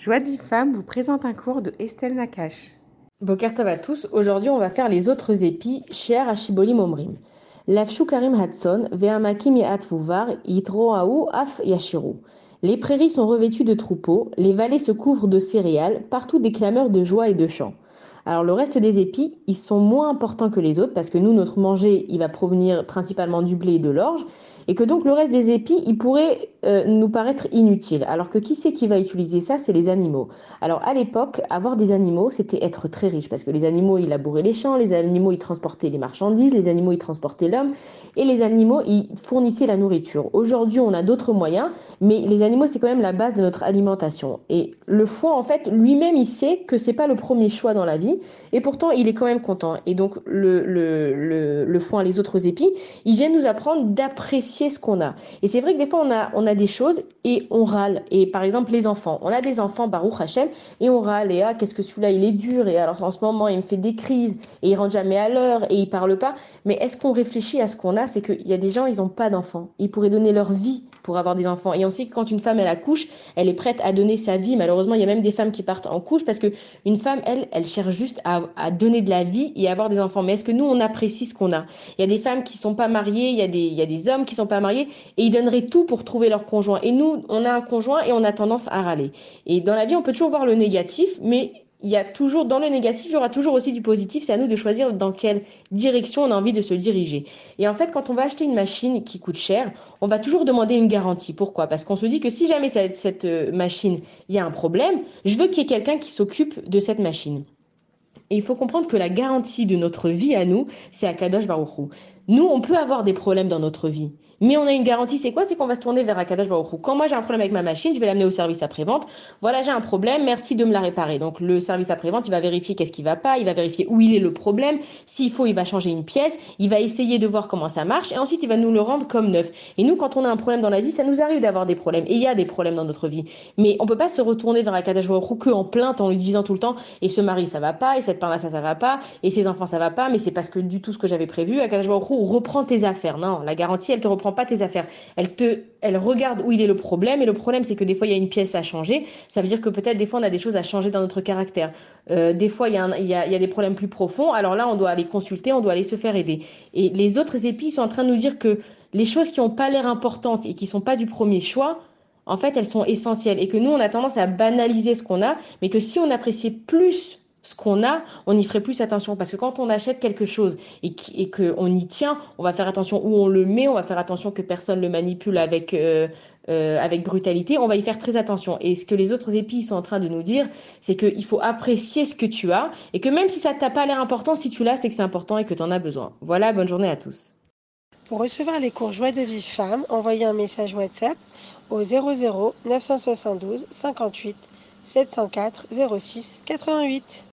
Joie de vie vous présente un cours de Estelle Nakache. Bokertov à tous, aujourd'hui on va faire les autres épis, cher Ashiboli Momrim. Lafshu Karim Hudson, Ve'amakim Yat Vuvar, Yitroaou Af Yashiru. Les prairies sont revêtues de troupeaux, les vallées se couvrent de céréales, partout des clameurs de joie et de chant. Alors le reste des épis, ils sont moins importants que les autres parce que nous, notre manger, il va provenir principalement du blé et de l'orge, et que donc le reste des épis, il pourrait euh, nous paraître inutile. Alors que qui c'est qui va utiliser ça? C'est les animaux. Alors à l'époque, avoir des animaux, c'était être très riche parce que les animaux, ils labouraient les champs, les animaux, ils transportaient les marchandises, les animaux, ils transportaient l'homme, et les animaux, ils fournissaient la nourriture. Aujourd'hui, on a d'autres moyens, mais les animaux, c'est quand même la base de notre alimentation. Et le foie, en fait, lui-même, il sait que c'est pas le premier choix dans la vie, et pourtant, il est quand même content. Et donc, le, le, foin, les autres épis, ils viennent nous apprendre d'apprécier ce qu'on a. Et c'est vrai que des fois, on a, on a des choses et on râle. Et par exemple, les enfants. On a des enfants, Baruch Hashem, et on râle. Et ah, qu'est-ce que celui-là, il est dur. Et alors, en ce moment, il me fait des crises, et il rentre jamais à l'heure, et il parle pas. Mais est-ce qu'on réfléchit à ce qu'on a? C'est qu'il y a des gens, ils ont pas d'enfants. Ils pourraient donner leur vie pour avoir des enfants. Et on sait que quand une femme, elle accouche, elle est prête à donner sa vie. Malheureusement, il y a même des femmes qui partent en couche parce que une femme, elle, elle cherche juste à, donner de la vie et avoir des enfants. Mais est-ce que nous, on apprécie ce qu'on a? Il y a des femmes qui sont pas mariées, il y a des, il y a des hommes qui sont pas mariés et ils donneraient tout pour trouver leur conjoint. Et nous, on a un conjoint et on a tendance à râler. Et dans la vie, on peut toujours voir le négatif, mais il y a toujours, dans le négatif, il y aura toujours aussi du positif. C'est à nous de choisir dans quelle direction on a envie de se diriger. Et en fait, quand on va acheter une machine qui coûte cher, on va toujours demander une garantie. Pourquoi? Parce qu'on se dit que si jamais cette, cette machine, il y a un problème, je veux qu'il y ait quelqu'un qui s'occupe de cette machine. Et il faut comprendre que la garantie de notre vie à nous, c'est Akadosh Baruch Hu. Nous, on peut avoir des problèmes dans notre vie. Mais on a une garantie, c'est quoi? C'est qu'on va se tourner vers Akadosh Baruch. Quand moi j'ai un problème avec ma machine, je vais l'amener au service après-vente. Voilà, j'ai un problème, merci de me la réparer. Donc le service après-vente, il va vérifier qu'est-ce qui va pas, il va vérifier où il est le problème. S'il faut, il va changer une pièce, il va essayer de voir comment ça marche et ensuite il va nous le rendre comme neuf. Et nous, quand on a un problème dans la vie, ça nous arrive d'avoir des problèmes. Et il y a des problèmes dans notre vie. Mais on peut pas se retourner vers Akadosh Baruch que en plainte en lui disant tout le temps et ce mari ça va pas, et cette parna ça ça va pas, et ses enfants ça va pas, mais c'est parce que du tout ce que j'avais prévu. Akadosh Baruch Hu reprend tes affaires. Non, la garantie, elle te reprend pas tes affaires elle te, elle regarde où il est le problème. Et le problème, c'est que des fois, il y a une pièce à changer. Ça veut dire que peut-être des fois, on a des choses à changer dans notre caractère. Euh, des fois, il y, a il, y a, il y, a des problèmes plus profonds. Alors là, on doit aller consulter, on doit aller se faire aider. Et les autres épis sont en train de nous dire que les choses qui n'ont pas l'air importantes et qui sont pas du premier choix, en fait, elles sont essentielles. Et que nous, on a tendance à banaliser ce qu'on a, mais que si on appréciait plus ce qu'on a, on y ferait plus attention. Parce que quand on achète quelque chose et, et qu'on y tient, on va faire attention où on le met, on va faire attention que personne le manipule avec, euh, euh, avec brutalité, on va y faire très attention. Et ce que les autres épis sont en train de nous dire, c'est qu'il faut apprécier ce que tu as et que même si ça t'a pas l'air important, si tu l'as, c'est que c'est important et que tu en as besoin. Voilà, bonne journée à tous. Pour recevoir les cours Joie de vie femme, envoyez un message WhatsApp au 00 972 58 704 06 88.